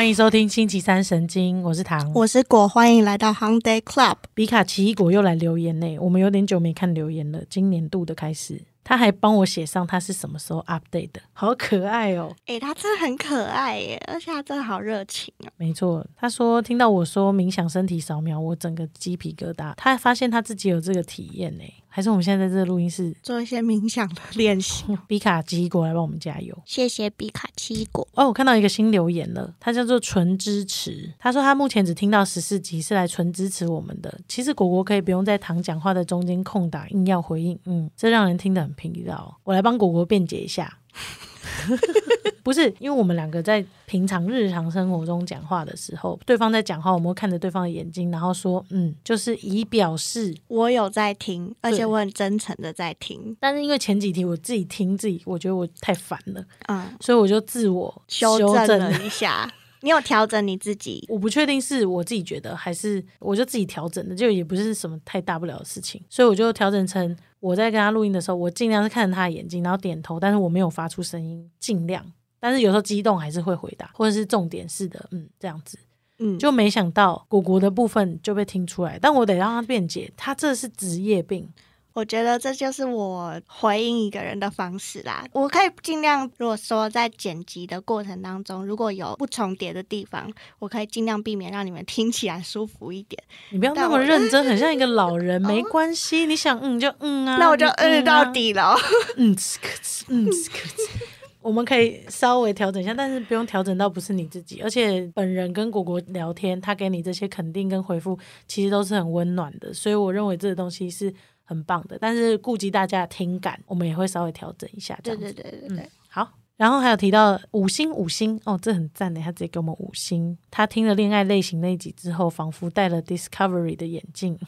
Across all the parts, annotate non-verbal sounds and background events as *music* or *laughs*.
欢迎收听星期三神经，我是唐，我是果，欢迎来到 h u n Day Club。比卡奇异果又来留言呢，我们有点久没看留言了，今年度的开始。他还帮我写上他是什么时候 update 的，好可爱哦！哎，他真的很可爱耶，而且他真的好热情啊。没错，他说听到我说冥想身体扫描，我整个鸡皮疙瘩。他发现他自己有这个体验呢。还是我们现在在这个录音室做一些冥想的练习。*laughs* 比卡奇异果来帮我们加油，谢谢比卡奇异果。哦，我看到一个新留言了，他叫做纯支持。他说他目前只听到十四集，是来纯支持我们的。其实果果可以不用在糖讲话的中间空档硬要回应，嗯，这让人听得很疲劳。我来帮果果辩解一下。*laughs* 不是，因为我们两个在平常日常生活中讲话的时候，对方在讲话，我们会看着对方的眼睛，然后说，嗯，就是以表示我有在听，而且我很真诚的在听。但是因为前几题我自己听自己，我觉得我太烦了，嗯，所以我就自我修正了一下。你有调整你自己？*laughs* 我不确定是我自己觉得，还是我就自己调整的，就也不是什么太大不了的事情，所以我就调整成我在跟他录音的时候，我尽量是看着他的眼睛，然后点头，但是我没有发出声音，尽量。但是有时候激动还是会回答，或者是重点式的，嗯，这样子，嗯，就没想到果果的部分就被听出来，但我得让他辩解，他这是职业病。我觉得这就是我回应一个人的方式啦。我可以尽量，如果说在剪辑的过程当中，如果有不重叠的地方，我可以尽量避免让你们 *laughs* 听起来舒服一点。你不要那么认真，很像一个老人。*laughs* 没关系，你想嗯就嗯啊，那我就嗯到底了。嗯，*laughs* 嗯，我们可以稍微调整一下，但是不用调整到不是你自己。而且本人跟果果聊天，他给你这些肯定跟回复，其实都是很温暖的。所以我认为这个东西是。很棒的，但是顾及大家的听感，我们也会稍微调整一下。对对对对对，好。然后还有提到五星五星哦，这很赞的，他直接给我们五星。他听了恋爱类型那一集之后，仿佛戴了 Discovery 的眼镜，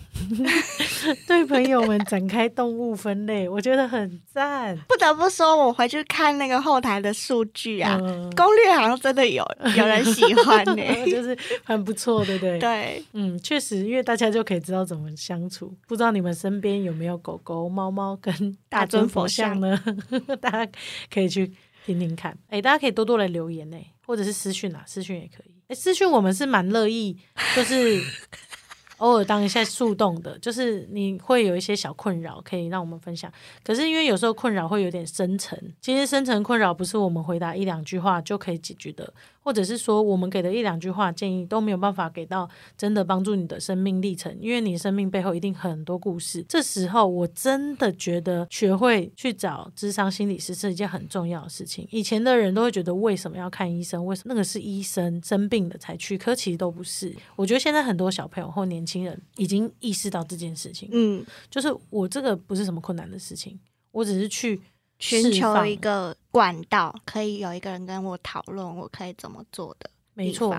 *laughs* 对朋友们展开动物分类，我觉得很赞。不得不说，我回去看那个后台的数据啊，攻略好像真的有有人喜欢呢，*laughs* 就是很不错，对不对？对，嗯，确实，因为大家就可以知道怎么相处。不知道你们身边有没有狗狗、猫猫跟大尊佛像呢？*laughs* 大家可以去。听听看，哎，大家可以多多来留言呢，或者是私讯啊，私讯也可以。哎，私讯我们是蛮乐意，*laughs* 就是偶尔当一下树洞的，就是你会有一些小困扰，可以让我们分享。可是因为有时候困扰会有点深层，其实深层困扰不是我们回答一两句话就可以解决的。或者是说，我们给的一两句话建议都没有办法给到真的帮助你的生命历程，因为你生命背后一定很多故事。这时候，我真的觉得学会去找智商心理师是一件很重要的事情。以前的人都会觉得为什么要看医生？为什么那个是医生生病了才去？可其实都不是。我觉得现在很多小朋友或年轻人已经意识到这件事情。嗯，就是我这个不是什么困难的事情，我只是去。寻求一个管道，可以有一个人跟我讨论，我可以怎么做的。没错，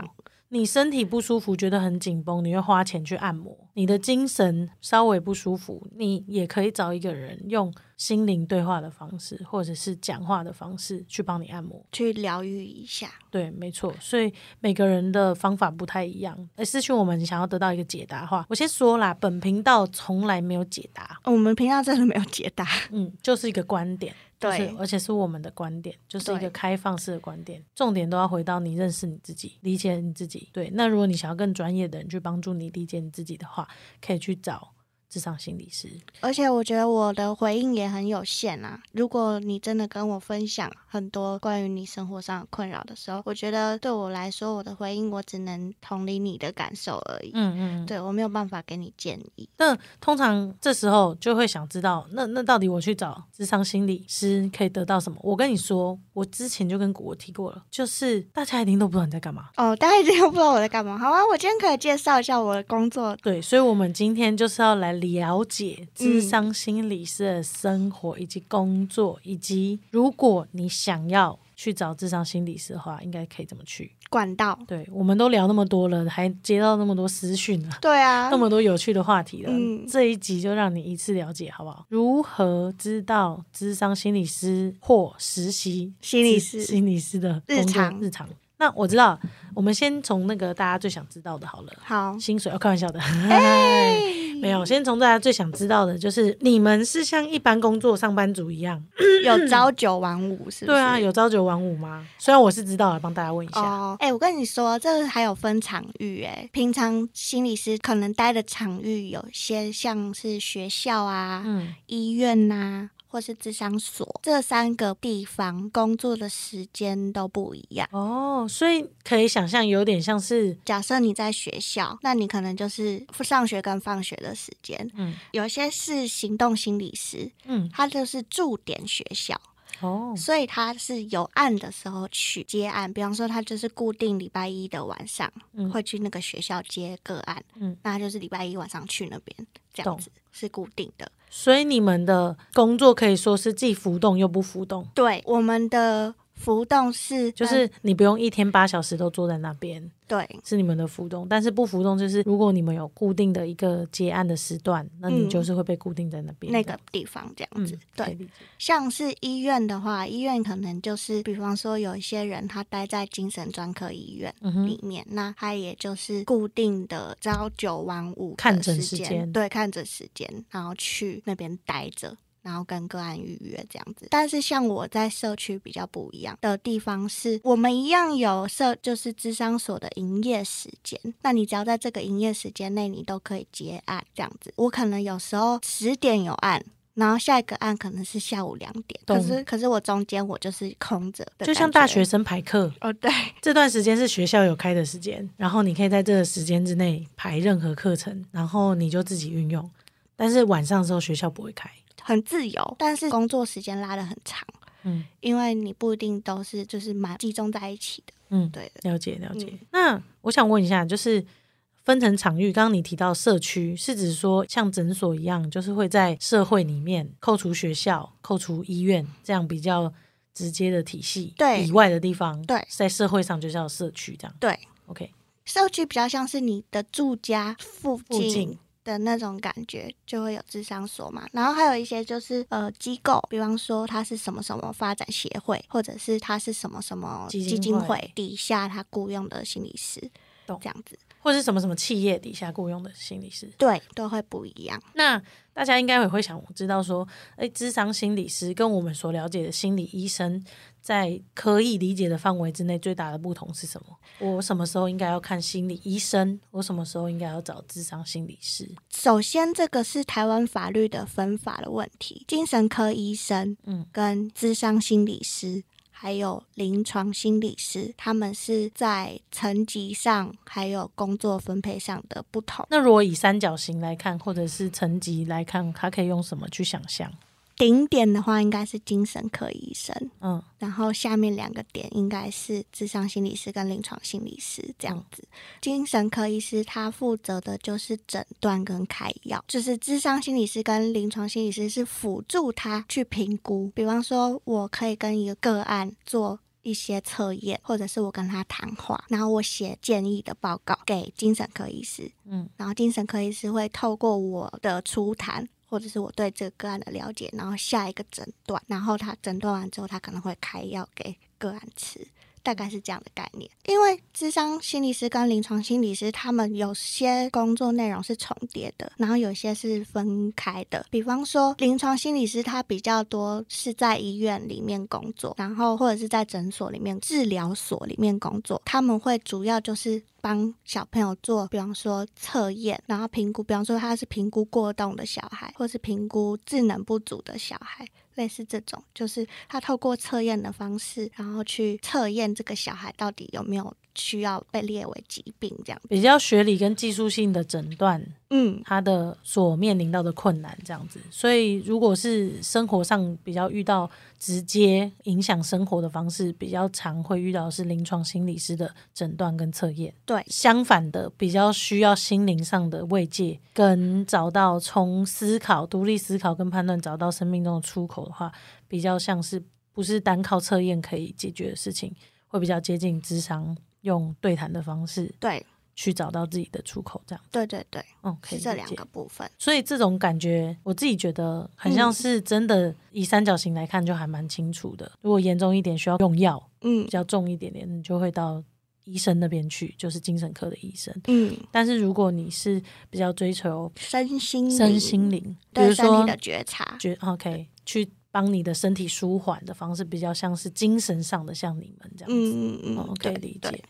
你身体不舒服，觉得很紧绷，你会花钱去按摩。你的精神稍微不舒服，你也可以找一个人用心灵对话的方式，或者是讲话的方式去帮你按摩，去疗愈一下。对，没错。所以每个人的方法不太一样。哎，私讯我们想要得到一个解答的话，我先说啦，本频道从来没有解答，我们频道真的没有解答，嗯，就是一个观点。对，而且是我们的观点，就是一个开放式的观点，重点都要回到你认识你自己，理解你自己。对，那如果你想要更专业的人去帮助你理解你自己的话，可以去找。智商心理师，而且我觉得我的回应也很有限啊。如果你真的跟我分享很多关于你生活上的困扰的时候，我觉得对我来说，我的回应我只能同理你的感受而已。嗯嗯，对我没有办法给你建议。那通常这时候就会想知道，那那到底我去找智商心理师可以得到什么？我跟你说，我之前就跟果果提过了，就是大家一定都不知道你在干嘛。哦，大家一定都不知道我在干嘛。好啊，我今天可以介绍一下我的工作。对，所以我们今天就是要来。了解智商心理师的生活以及工作，以及如果你想要去找智商心理师的话，应该可以怎么去管道？对，我们都聊那么多了，还接到那么多私讯了，对啊，那么多有趣的话题了。这一集就让你一次了解，好不好？如何知道智商心理师或实习心理师心理师的日常日常？那我知道，我们先从那个大家最想知道的好了。好，薪水要开玩笑的。*laughs* 没有，先从大家最想知道的就是，你们是像一般工作上班族一样，*clears throat* 有朝九晚五是？对啊，有朝九晚五吗？虽然我是知道的，帮大家问一下。哦，哎、我跟你说，这个还有分场域哎。平常心理师可能待的场域有些像是学校啊、嗯，医院呐、或是智商所，这三个地方工作的时间都不一样。哦，所以可以想象，有点像是，假设你在学校，那你可能就是上学跟放学的时间。嗯有些是行动心理师，嗯，他就是驻点学校，哦，所以他是有案的时候去接案。比方说，他就是固定礼拜一的晚上、嗯会去那个学校接个案，嗯那他就是礼拜一晚上去那边，这样子是固定的。所以你们的工作可以说是既浮动又不浮动，对，我们的浮动是就是你不用一天八小时都坐在那边，对是你们的浮动。但是不浮动就是，如果你们有固定的一个结案的时段，那你嗯就是会被固定在那边。那个地方这样嗯子。，对，像是医院的话，医院可能就是，比方说有一些人他待在精神专科医院里面，那他也就是固定的朝九晚五看诊时时间对，看诊时间，然后去那边待着。然后跟个案预约这样子，但是像我在社区比较不一样的地方是，我们一样有社就是智商所的营业时间，那你只要在这个营业时间内，你都可以接案这样子。我可能有时候十点有案，然后下一个案可能是下午两点，可是可是我中间我就是空着的，就像大学。生排课，哦，对，这段时间是学校有开的时间，然后你可以在这个时间之内排任何课程，然后你就自己运用。但是晚上的时候学校不会开，很自由，但是工作时间拉的很长，嗯因为你不一定都是就是蛮集中在一起的。嗯，对的，了解了解。嗯那我想问一下，就是分成场域，刚刚你提到社区，是指说像诊所一样，就是会在社会里面扣除学校、扣除医院这样比较直接的体系对以外的地方，对在社会上就叫社区这样。对，OK，社区比较像是你的住家附近的那种感觉，就会有智商所嘛。然后还有一些就是呃机构，比方说它是什么什么发展协会，或者是它是什么什么基金会会底下他雇佣的心理师，这样子，或是什么什么企业底下雇佣的心理师。对，都会不一样。那大家应该也会想知道说，哎，智商心理师跟我们所了解的心理医生，在可以理解的范围之内，最大的不同是什么？我什么时候应该要看心理医生？我什么时候应该要找智商心理师？首先，这个是台湾法律的分法的问题。精神科医生，嗯跟智商心理师，还有临床心理师，他们是在层级上还有工作分配上的不同。那如果以三角形来看，或者是层级来看，它可以用什么去想象？顶点的话应该是精神科医生，嗯然后下面两个点应该是智商心理师跟临床心理师这样子。精神科医师他负责的就是诊断跟开药，就是智商心理师跟临床心理师是辅助他去评估。比方说，我可以跟一个个案做。一些测验，或者是我跟他谈话，然后我写建议的报告给精神科医师，嗯，然后精神科医师会透过我的初谈，或者是我对这个个案的了解，然后下一个诊断，然后他诊断完之后，他可能会开药给个案吃。大概是这样的概念，因为智商心理师跟临床心理师他们有些工作内容是重叠的，然后有些是分开的。比方说，临床心理师他比较多是在医院里面工作，然后或者是在诊所里面、治疗所里面工作，他们会主要就是帮小朋友做，比方说测验，然后评估，比方说他是评估过动的小孩，或是评估智能不足的小孩。类似这种，就是他透过测验的方式，然后去测验这个小孩到底有没有需要被列为疾病这样。比较学理跟技术性的诊断，嗯，他的所面临到的困难这样子。所以，如果是生活上比较遇到直接影响生活的方式，比较常会遇到是临床心理师的诊断跟测验。对，相反的，比较需要心灵上的慰藉，跟找到从思考、独立思考跟判断找到生命中的出口的话，比较像是不是单靠测验可以解决的事情，会比较接近智商用对谈的方式对，去找到自己的出口，这样。对对对，嗯，可以这两个部分。所以这种感觉，我自己觉得很像嗯是真的，以三角形来看就还蛮清楚的。如果严重一点，需要用药；嗯比，较重一点点，你就会到医生那边去，就是精神科的医生。嗯，但是如果你是比较追求身心身心灵，比对如说身体的觉察，觉 OK 去帮你的身体舒缓的方式，比较像是精神上的，像你们这样子，嗯嗯嗯，哦，可以理解。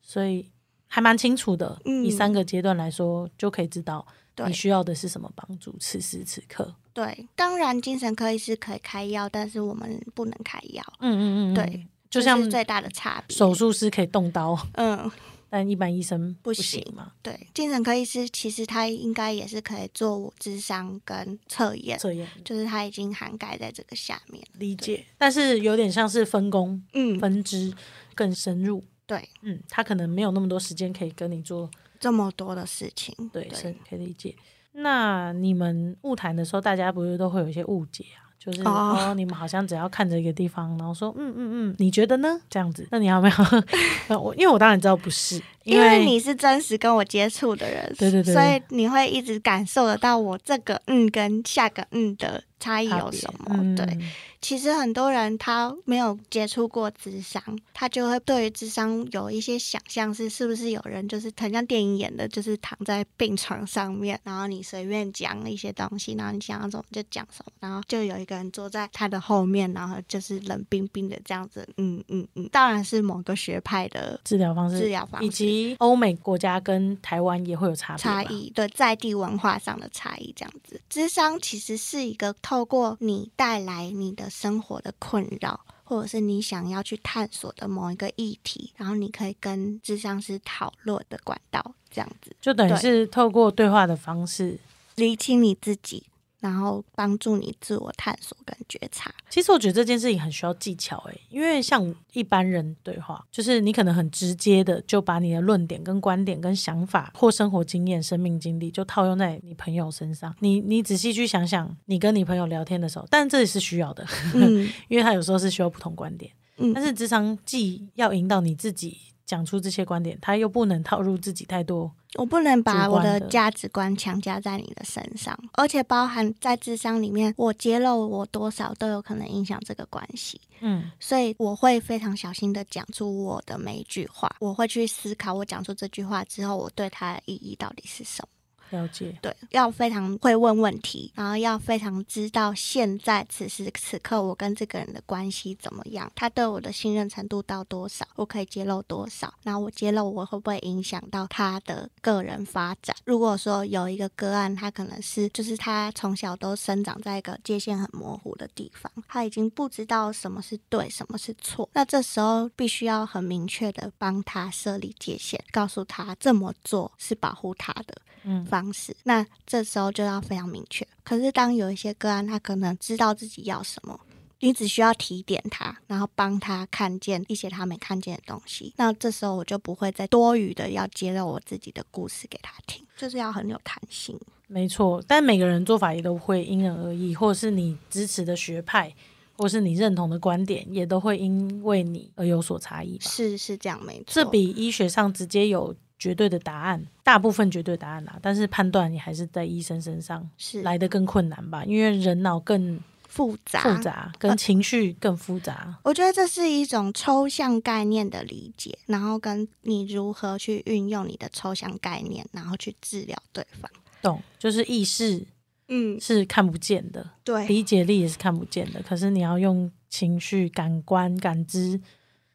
所以还蛮清楚的，嗯以三个阶段来说，就可以知道你需要的是什么帮助。此时此刻，对，当然精神科医师可以开药，但是我们不能开药，嗯嗯嗯，对嗯，就像最大的差别。手术师可以动刀，嗯，但一般医生不行行嘛，对，精神科医师其实他应该也是可以做我智商跟测验，测验就是他已经涵盖在这个下面。理解。但是有点像是分工、嗯，分支更深入。对，嗯，他可能没有那么多时间可以跟你做，这么多的事情，对，是可以理解。那你们误谈的时候，大家不是都会有一些误解啊？就是哦哦你们好像只要看着一个地方，然后说嗯嗯嗯，你觉得呢？这样子，那你要不要？*laughs* 呃我因为我当然知道不是，因为为你是真实跟我接触的人，对对对所以你会一直感受得到我这个嗯跟下个嗯的差异有什么。嗯。对，其实很多人他没有接触过智商，他就会对于智商有一些想象，是是不是有人就是很像电影演的，就是躺在病床上面，然后你随便讲一些东西，然后你想要什么就讲什么，然后就有一个人坐在他的后面，然后就是冷冰冰的这样子，嗯嗯嗯，当然是某个学派的治疗方式，治疗方式以及欧美国家跟台湾也会有差差。异，对在地文化上的差异，这样子。智商其实是一个透过你带来你的生活的困扰，或者是你想要去探索的某一个议题，然后你可以跟智商师讨论的管道，这样子就等于是透过对话的方式。理清你自己，然后帮助你自我探索跟觉察。其实我觉得这件事情很需要技巧诶，因为像一般人对话，就是你可能很直接的就把你的论点、跟观点、跟想法或生活经验、生命经历就套用在你朋友身上。你你仔细去想想，你跟你朋友聊天的时候，但这也是需要的，*laughs* 嗯因为他有时候是需要不同观点。嗯，但是职场既要引导你自己讲出这些观点，他又不能套入自己太多。我不能把我的的价值观强加在你的身上，而且包含在智商里面，我揭露我多少都有可能影响这个关系。嗯，所以我会非常小心的讲出我的每一句话，我会去思考我讲出这句话之后，我对它的意义到底是什么。了解。对，要非常会问问题，然后要非常知道现在此时此刻我跟这个人的关系怎么样，他对我的信任程度到多少，我可以揭露多少，然后我揭露我会不会影响到他的个人发展。如果说有一个个案，他可能是就是他从小都生长在一个界限很模糊的地方，他已经不知道什么是对，什么是错，那这时候必须要很明确的帮他设立界限，告诉他这么做是保护他的。嗯方式，那这时候就要非常明确。可是当有一些个案，他可能知道自己要什么，你只需要提点他，然后帮他看见一些他没看见的东西。那这时候我就不会再多余的要揭露我自己的故事给他听，就是要很有弹性。没错，但每个人做法也都会因人而异，或者是你支持的学派，或是你认同的观点，也都会因为你而有所差异。是是这样，没错。这比医学上直接有绝对的答案，大部分绝对答案啦，但是判断你还是在医生身上是来的更困难吧，因为人脑更复杂，复杂，跟情绪更复杂。我觉得这是一种抽象概念的理解，然后跟你如何去运用你的抽象概念，然后去治疗对方。懂，就是意识嗯，是看不见的，对，理解力也是看不见的，可是你要用情绪、感官、感知、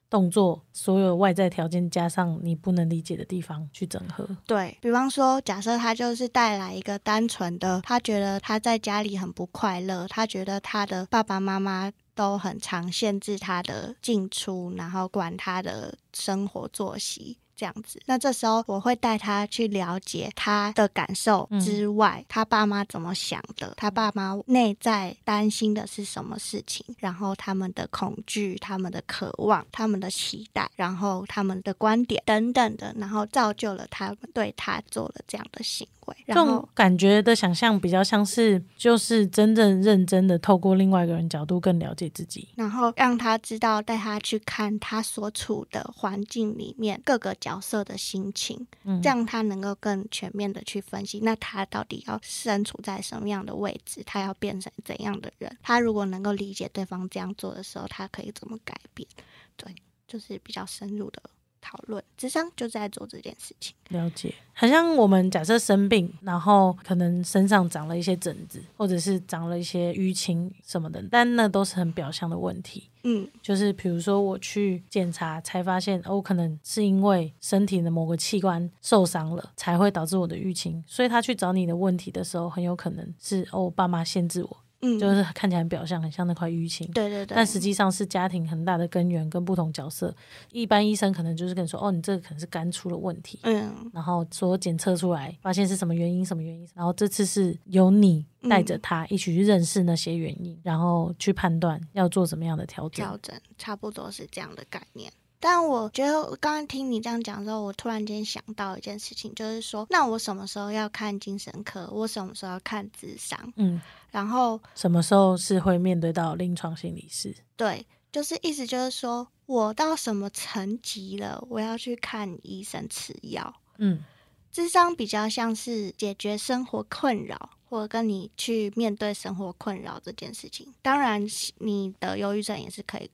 动作，所有外在条件加上你不能理解的地方去整合。对比方说，假设他就是带来一个单纯的，他觉得他在家里很不快乐，他觉得他的爸爸妈妈都很常限制他的进出，然后管他的生活作息。这样子，那这时候我会带他去了解他的感受之外，他爸妈怎么想的，他爸妈内在担心的是什么事情，然后他们的恐惧、他们的渴望、他们的期待，然后他们的观点等等的，然后造就了他们对他做了这样的行为，这然后种感觉的想象比较像是，就是真正认真的透过另外一个人角度更了解自己。然后让他知道，带他去看他所处的环境里面各个角色的心情，嗯这样他能够更全面的去分析，那他到底要身处在什么样的位置，他要变成怎样的人？他如果能够理解对方这样做的时候，他可以怎么改变？对，就是比较深入的讨论，智商就在做这件事情。了解，好像我们假设生病，然后可能身上长了一些疹子，或者是长了一些淤青什么的，但那都是很表象的问题。嗯，就是比如说我去检查，才发现哦，可能是因为身体的某个器官受伤了，才会导致我的淤青。所以他去找你的问题的时候，很有可能是哦，爸妈限制我，嗯，就是看起来表象很像那块淤青。对对对，但实际上是家庭很大的根源跟不同角色。一般医生可能就是跟你说，哦，你这个可能是肝出了问题，嗯然后说检测出来，发现是什么原因，什么原因，然后这次是由你带着他一起去认识那些原因，然后去判断要做什么样的调整。调整差不多是这样的概念。但我觉得，我刚刚听你这样讲之后，我突然间想到一件事情，就是说，那我什么时候要看精神科？我什么时候要看智商？嗯，然后什么时候是会面对到临床心理师？对，就是意思就是说我到什么层级了，我要去看医生吃药。嗯，智商比较像是解决生活困扰，或者跟你去面对生活困扰这件事情。当然，你的忧郁症也是可以吃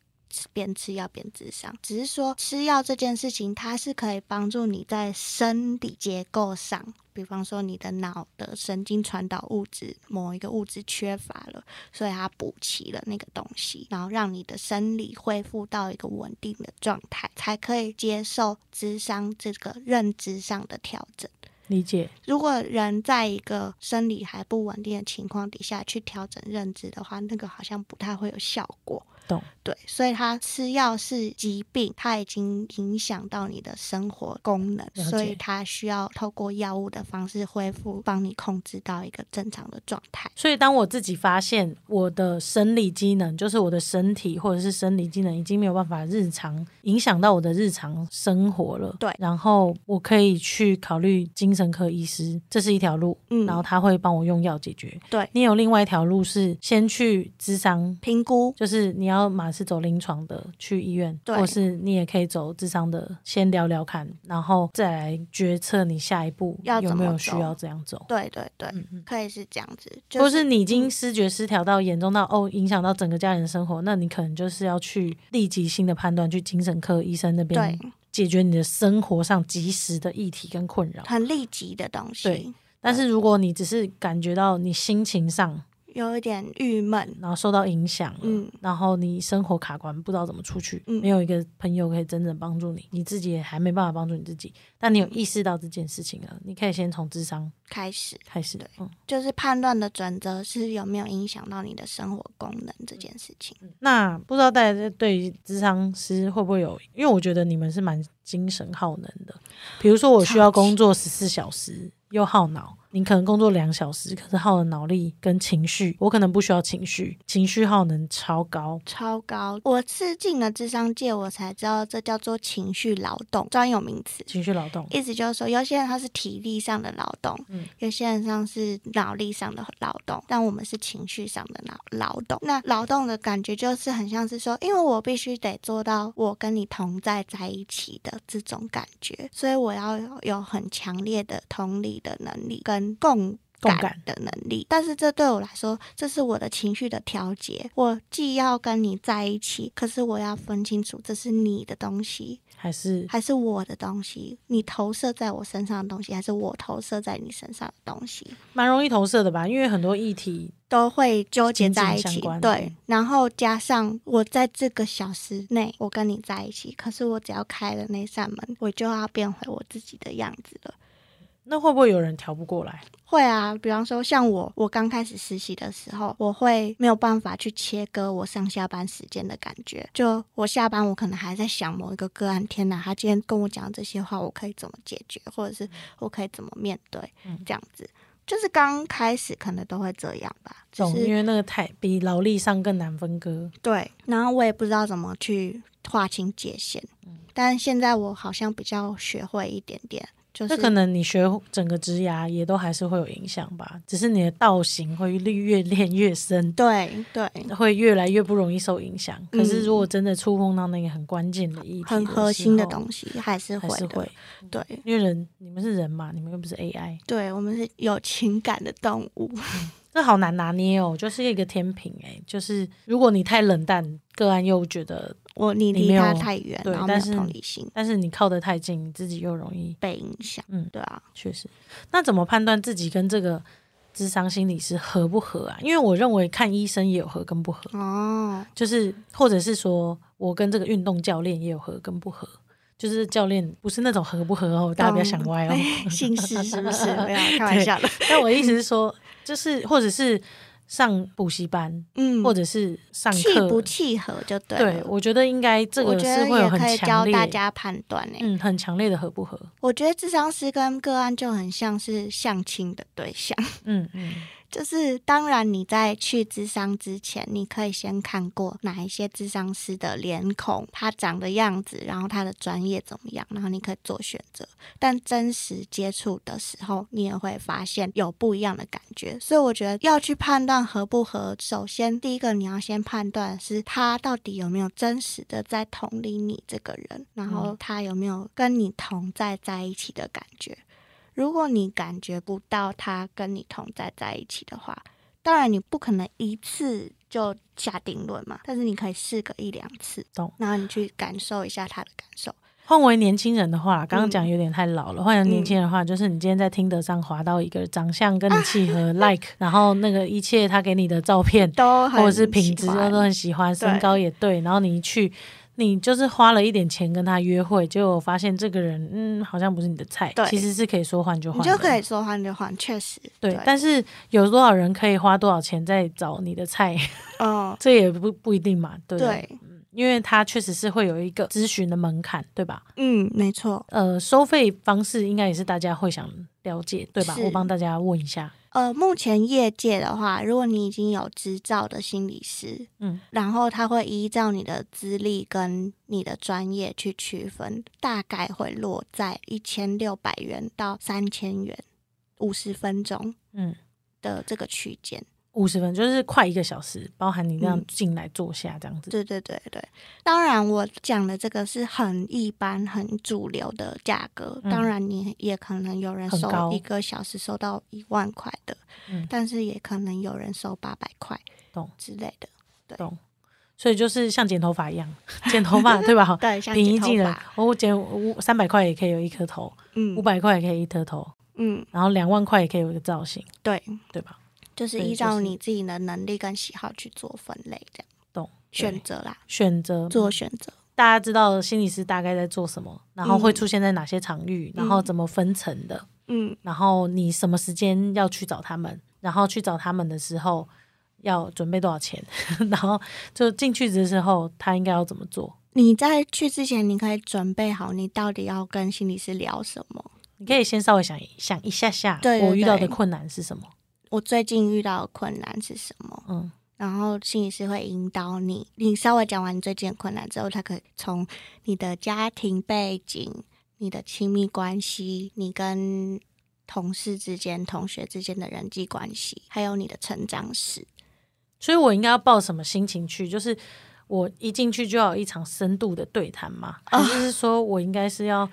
边吃药边智商，只是说吃药这件事情，它是可以帮助你在生理结构上，比方说你的脑的神经传导物质某一个物质缺乏了，所以它补齐了那个东西，然后让你的生理恢复到一个稳定的状态，才可以接受智商这个认知上的调整。理解。如果人在一个生理还不稳定的情况底下去调整认知的话，那个好像不太会有效果。懂。对，所以他吃药是疾病，他已经影响到你的生活功能，所以他需要透过药物的方式恢复，帮你控制到一个正常的状态。所以，当我自己发现我的生理机能，就是我的身体或者是生理机能已经没有办法日常影响到我的日常生活了，对然后我可以去考虑精神科医师，这是一条路，嗯然后他会帮我用药解决。对你有另外一条路是先去咨商。评估，就是你要马是走临床的去医院，或是你也可以走智商的，先聊聊看，然后再来决策你下一步要有没有怎么走需要这样走。对对对。可以是这样子，就或是你已经视觉失调到严重到哦，影响到整个家人生活，那你可能就是要去立即性的判断，去精神科医生那边对解决你的生活上及时的议题跟困扰。很立即的东西对，但是如果你只是感觉到你心情上，有一点郁闷，然后受到影响，嗯然后你生活卡关，不知道怎么出去，嗯没有一个朋友可以真正帮助你，你自己也还没办法帮助你自己，但你有意识到这件事情了，你可以先从智商开始开始对，嗯。就是判断的准则是有没有影响到你的生活功能这件事情。那不知道大家对于智商师会不会有？因为我觉得你们是蛮精神耗能的。比如说，我需要工作十四小时，又耗脑。你可能工作两小时，可是耗的脑力跟情绪，我可能不需要情绪，情绪耗能超高。超高！我是进了智商界，我才知道这叫做情绪劳动专有名词。情绪劳动，意思就是说，有些人他是体力上的劳动，嗯有些人上是脑力上的劳动，但我们是情绪上的劳劳动。那劳动的感觉就是很像是说，因为我必须得做到我跟你同在在一起的这种感觉，所以我要有有很强烈的同理的能力跟共。感共感的能力，但是这对我来说，这是我的情绪的调节。我既要跟你在一起，可是我要分清楚，这是你的东西，还是还是我的东西？你投射在我身上的东西，还是我投射在你身上的东西？蛮容易投射的吧？因为很多议题，都会纠结在一起对嗯。然后加上我在这个小时内，我跟你在一起，可是我只要开了那扇门，我就要变回我自己的样子了。那会不会有人调不过来？会啊，比方说像我，我刚开始实习的时候，我会没有办法去切割我上下班时间的感觉。就我下班，我可能还在想某一个个案，天哪，他今天跟我讲这些话，我可以怎么解决，或者是我可以怎么面对，嗯这样子。就是刚开始可能都会这样吧，只懂，是因为那个太比劳力上更难分割。对，然后我也不知道怎么去划清界限，嗯但现在我好像比较学会一点点，就是那可能你学整个职涯也都还是会有影响吧，只是你的道行会越越练越深，对对，会越来越不容易受影响。嗯可是如果真的触碰到那个很关键的议题，很核心的，东西还是会的，还是会，对因为人你们是人嘛，你们又不是 AI。对，我们是有情感的动物，*laughs* 这好难拿捏哦，就是一个天平哎，就是如果你太冷淡，个案又觉得我你离他太远，对但是同理心，但是你靠得太近，你自己又容易被影响。嗯对啊，确实。那怎么判断自己跟这个智商心理师合不合啊？因为我认为看医生也有合跟不合，哦，就是或者是说我跟这个运动教练也有合跟不合。就是教练不是那种合不合哦，大家不要想歪哦。*laughs* 哎姓氏是不是？*laughs* 没有开玩笑的。但我的意思是说，就是或者是上补习班，嗯，或者是上契课，不契合就对对。我觉得应该这个是会有很也可以强烈，教大家判断诶、嗯，很强烈的合不合，我觉得智商师跟个案就很像是相亲的对象，嗯嗯，就是当然你在去智商之前，你可以先看过哪一些智商师的脸孔，他长的样子，然后他的专业怎么样，然后你可以做选择。但真实接触的时候，你也会发现有不一样的感觉。所以我觉得要去判断合不合，首先第一个你要先判断是他到底有没有真实的在同理你这个人，然后他有没有跟你同在在一起的感觉。如果你感觉不到他跟你同在在一起的话，当然你不可能一次就下定论嘛，但是你可以试个一两次，懂然后你去感受一下他的感受。换为年轻人的话，刚刚嗯讲有点太老了。换成年轻人的话，就是你今天在听得上滑到一个长相跟你契合、*laughs* like，然后那个一切他给你的照片都很或者是品质都很喜欢，身高也对，然后你一去。你就是花了一点钱跟他约会，结果发现这个人，嗯，好像不是你的菜。对其实是可以说换就换，你就可以说换就换，确实对。但是有多少人可以花多少钱在找你的菜，哦，*laughs* 这也不不一定嘛，对不对？对，因为他确实是会有一个咨询的门槛，对吧？嗯，没错。呃，收费方式应该也是大家会想了解，对吧？我帮大家问一下。呃，目前业界的话，如果你已经有执照的心理师，嗯，然后他会依照你的资历跟你的专业去区分，大概会落在一千六百元到三千元，五十分钟嗯，的这个区间。五十分就是快一个小时，包含你这样嗯进来坐下这样子。对对对对，当然我讲的这个是很一般、很主流的价格。嗯当然，你也可能有人收一个小时收到一万块的，嗯但是也可能有人收八百块，懂之类的。懂。所以就是像剪头发一样，剪头发 *laughs* 对吧？对，像平易近人我剪五三百块也可以有一颗头，嗯五百块也可以一颗头，嗯，然后两万块也可以有一个造型，对，对吧？就是依照你自己的能力跟喜好去做分类，这样懂选择啦，选择做选择。大家知道心理师大概在做什么，然后会嗯出现在哪些场域，然后怎么分层的，嗯，然后你什么时间要去找他们，然后去找他们的时候要准备多少钱，*laughs* 然后就进去的时候他应该要怎么做？你在去之前，你可以准备好你到底要跟心理师聊什么。你可以先稍微想想一下下，对对我遇到的困难是什么？我最近遇到的困难是什么？嗯，然后心理师会引导你，你稍微讲完你最近的困难之后，他可以从你的家庭背景、你的亲密关系、你跟同事之间、同学之间的人际关系，还有你的成长史。所以我应该要抱什么心情去？就是我一进去就要有一场深度的对谈吗？还是是说我应该是要？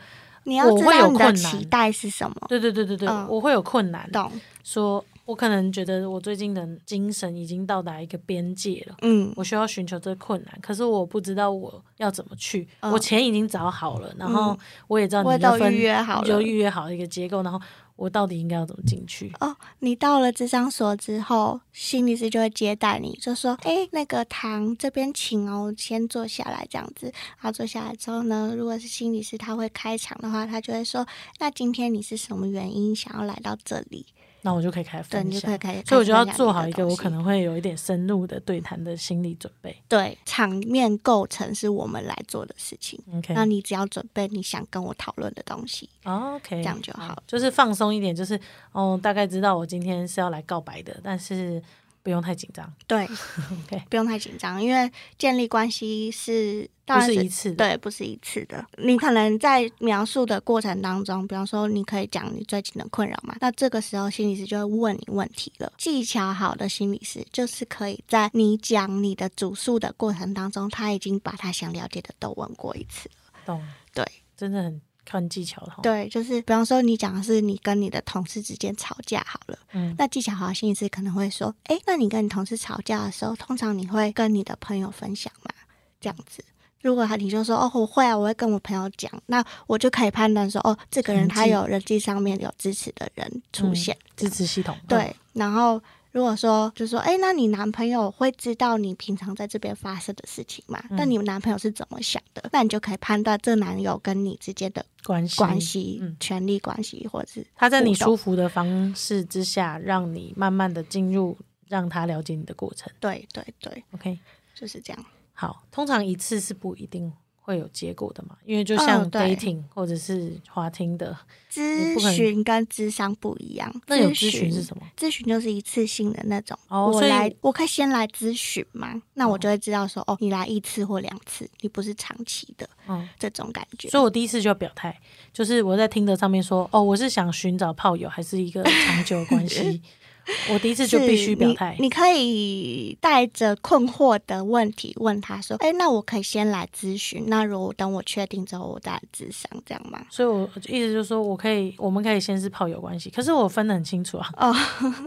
你要我会知道你的有困难期待是什么，对对对对对，嗯我会有困难，懂？说我可能觉得我最近的精神已经到达一个边界了。嗯我需要寻求这个困难，可是我不知道我要怎么去。嗯我钱已经找好了，然后我也知道我你都预约好了就预约好一个结构，然后我到底应该要怎么进去？哦，你到了智商所之后，心理师就会接待你，就说：“哎，那个唐这边请哦，先坐下来这样子。”然后坐下来之后呢，如果是心理师他会开场的话，他就会说：“那今天你是什么原因想要来到这里那我就可以开始？”对，分享你就可以。开始。所以我就要开始分享做好一个我可能会有一点深入的对谈的心理准备。对场面构成是我们来做的事情，OK，那你只要准备你想跟我讨论的东西。OK，这样就好就是放松一点，就是哦，大概知道我今天是要来告白的，但是不用太紧张。对，*laughs* OK，不用太紧张，因为建立关系是当不然是一次的。对，不是一次的。你可能在描述的过程当中，比方说，你可以讲你最近的困扰嘛，那这个时候心理师就会问你问题了。技巧好的心理师就是可以在你讲你的主诉的过程当中，他已经把他想了解的都问过一次了。懂，对，真的很看技巧的哈。对，就是比方说你讲的是你跟你的同事之间吵架好了，嗯，那技巧好的心理师可能会说，哎，那你跟你同事吵架的时候，通常你会跟你的朋友分享吗？这样子。如果他你就说哦我会啊，我会跟我朋友讲，那我就可以判断说哦这个人他有人际上面有支持的人出现，支持系统。对，然后如果说就说哎，那你男朋友会知道你平常在这边发生的事情吗？那你男朋友是怎么想的？那你就可以判断这男友跟你之间的关系、关系、权力关系，或者是他在你舒服的方式之下，让你慢慢的进入让他了解你的过程。对对对，OK，就是这样。好，通常一次是不一定会有结果的嘛，因为就像 dating 或者是滑听的咨询跟智商不一样。那有咨询是什么？咨询就是一次性的那种。哦，我来，我可以先来咨询嘛？那我就会知道说，哦，你来一次或两次，你不是长期的，嗯，这种感觉。所以我第一次就要表态，就是我在听的上面说，哦，我是想寻找炮友，还是一个长久关系。*laughs* *laughs* 我第一次就必须表态。你可以带着困惑的问题问他说：“哎，那我可以先来咨询，那如果等我确定之后，我再咨商，这样吗？”所以，我意思就是说，我可以，我们可以先是炮友关系，可是我分得很清楚啊。哦，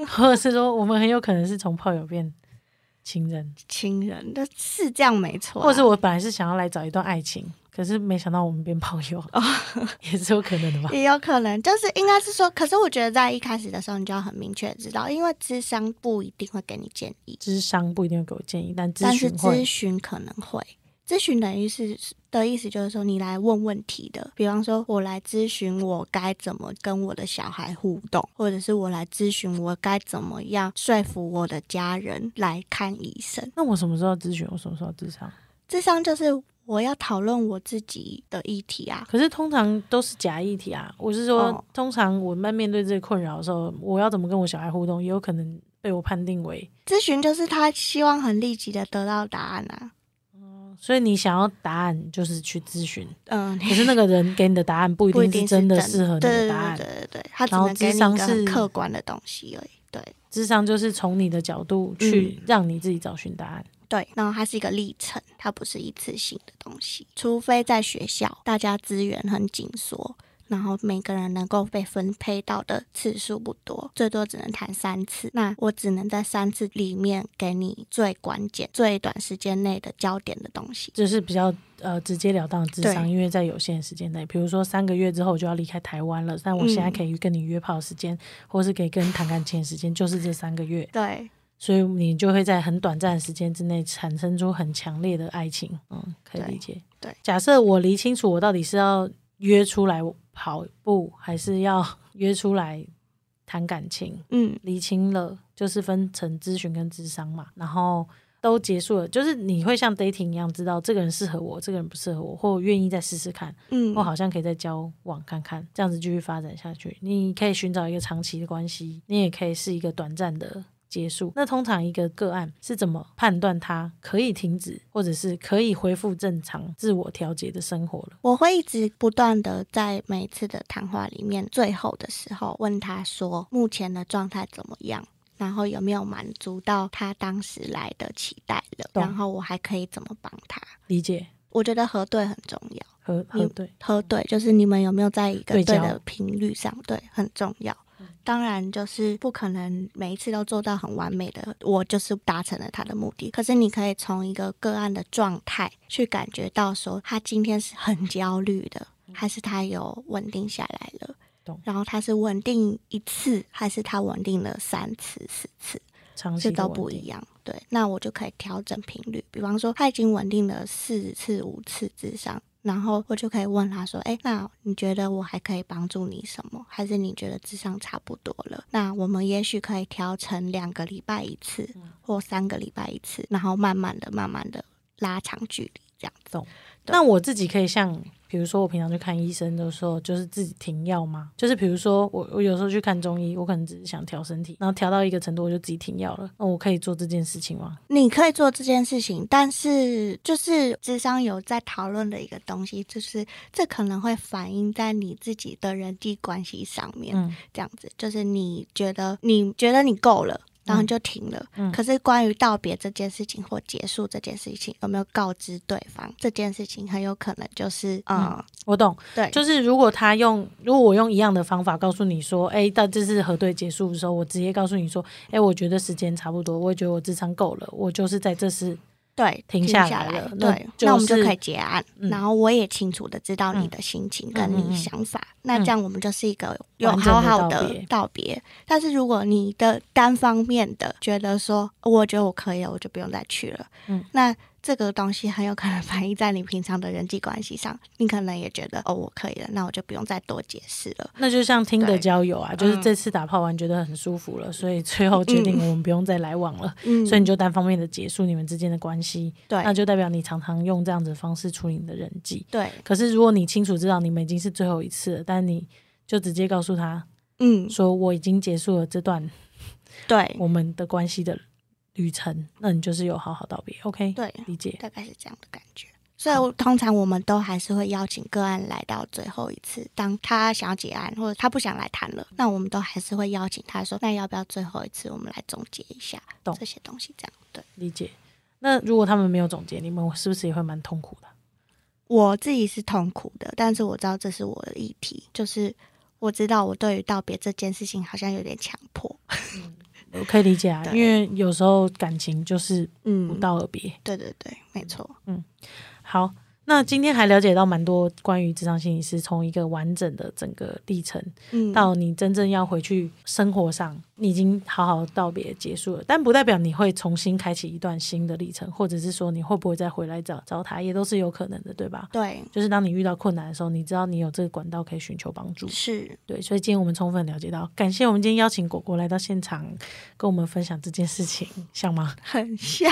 或者是说，我们很有可能是从炮友变情人，*laughs* 情人，那是这样没错。或者是我本来是想要来找一段爱情。可是没想到我们变朋友，*laughs* 也是有可能的吧？也有可能，就是应该是说，可是我觉得在一开始的时候，你就要很明确知道，因为智商不一定会给你建议，智商不一定会给我建议，但但是咨询可能会，咨询等于是的意思就是说，你来问问题的，比方说我来咨询我该怎么跟我的小孩互动，或者是我来咨询我该怎么样说服我的家人来看医生。那我什么时候咨询？我什么时候智商？智商就是。我要讨论我自己的议题啊，可是通常都是假议题啊。我是说，通常我们面对这个困扰的时候，我要怎么跟我小孩互动，也有可能被我判定为咨询，就是他希望很立即的得到答案啊。哦，所以你想要答案，就是去咨询。嗯，可是那个人给你的答案不一定是真的适合你的答案。对对对对，他只能给你一个客观的东西而已。对，智商就是从你的角度去让你自己找寻答案。对，然后它是一个历程，它不是一次性的东西。除非在学校，大家资源很紧缩，然后每个人能够被分配到的次数不多，最多只能谈三次。那我只能在三次里面给你最关键、最短时间内的焦点的东西，这是比较呃直截了当的智商。因为在有限时间内，比如说三个月之后就要离开台湾了，但我现在可以跟你约炮时间，或是可以跟谈感情时间，就是这三个月。对。所以你就会在很短暂的时间之内产生出很强烈的爱情，嗯，可以理解。对，假设我理清楚我到底是要约出来跑步，还是要 *laughs* 约出来谈感情，嗯，理清了就是分成咨询跟智商嘛，然后都结束了，就是你会像 dating 一样知道这个人适合我，这个人不适合我，或愿意再试试看，嗯，或好像可以再交往看看，这样子继续发展下去。你可以寻找一个长期的关系，你也可以是一个短暂的。结束。那通常一个个案是怎么判断他可以停止，或者是可以恢复正常自我调节的生活了？我会一直不断的在每次的谈话里面，最后的时候问他说：“目前的状态怎么样？然后有没有满足到他当时来的期待了？然后我还可以怎么帮他？”理解。我觉得核对很重要。核核对，核对就是你们有没有在一个对的频率上？对，很重要。当然，就是不可能每一次都做到很完美的，我就是达成了他的目的。可是你可以从一个个案的状态去感觉到，说他今天是很焦虑的，还是他有稳定下来了？然后他是稳定一次，还是他稳定了三次、四次？这都不一样。对，那我就可以调整频率。比方说，他已经稳定了四次、五次之上。然后我就可以问他说：“哎，那你觉得我还可以帮助你什么？还是你觉得智商差不多了？那我们也许可以调成两个礼拜一次，或三个礼拜一次，然后慢慢的、慢慢的拉长距离，这样子。那我自己可以像。”比如说，我平常去看医生的时候，就是自己停药吗？就是比如说，我我有时候去看中医，我可能只是想调身体，然后调到一个程度，我就自己停药了。那我可以做这件事情吗？你可以做这件事情，但是就是智商有在讨论的一个东西，就是这可能会反映在你自己的人际关系上面。嗯，这样子，就是你觉得你觉得你够了。然后就停了。嗯可是关于道别这件事情或结束这件事情，有没有告知对方这件事情，很有可能就是嗯，我懂，对，就是如果他用，如果我用一样的方法告诉你说，哎，到这次核对结束的时候，我直接告诉你说，哎，我觉得时间差不多，我也觉得我智商够了，我就是在这次对，停停下来了那对，就那我们就可以结案，嗯然后我也清楚的知道你的心情跟你想法，那这样我们就是一个有好好的道别道别。但是如果你的单方面的觉得说，我觉得我可以了，我就不用再去了，嗯，那这个东西很有可能反映在你平常的人际关系上，你可能也觉得哦，我可以了，那我就不用再多解释了。那就像听的交友啊，就是嗯这次打炮完觉得很舒服了，所以最后决定我们不用再来往了，嗯，所以你就单方面的结束你们之间的关系，对那就代表你常常用这样子的方式处理你的人际。对，可是如果你清楚知道你们已经是最后一次了，但你就直接告诉他嗯，说我已经结束了这段对我们的关系的旅程，那你就是有好好道别，OK？对，理解。大概是这样的感觉。所以通常我们都还是会邀请个案来到最后一次，当他想要结案或者他不想来谈了，那我们都还是会邀请他说，那要不要最后一次我们来总结一下这些东西？这样对理解。那如果他们没有总结，你们是不是也会蛮痛苦的？我自己是痛苦的，但是我知道这是我的议题，就是我知道我对于道别这件事情好像有点强迫。我可以理解啊，因为有时候感情就是嗯不嗯，道而别。对对对，没错。嗯好，那今天还了解到蛮多关于职场心理师从一个完整的整个历程嗯，到你真正要回去生活上，你已经好好道别结束了，但不代表你会重新开启一段新的历程，或者是说你会不会再回来找找他，也都是有可能的，对吧？对，就是当你遇到困难的时候，你知道你有这个管道可以寻求帮助。是对，所以今天我们充分了解到，感谢我们今天邀请果果来到现场，跟我们分享这件事情，像吗？很像。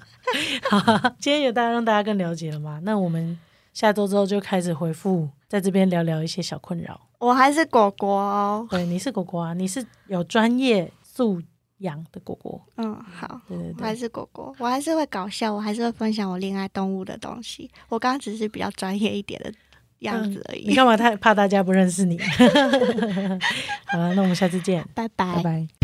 *laughs* 好，今天有大家让大家更了解了吗？那我们下周之后就开始回复，在这边聊聊一些小困扰。我还是果果哦。对，你是果果啊，你是有专业素养的果果。嗯，好。对对对我还，是果果，我还是会搞笑，我还是会分享我恋爱动物的东西。我刚刚只是比较专业一点的样子而已。你干嘛太怕大家不认识你？*laughs* 好了，那我们下次见，拜拜拜。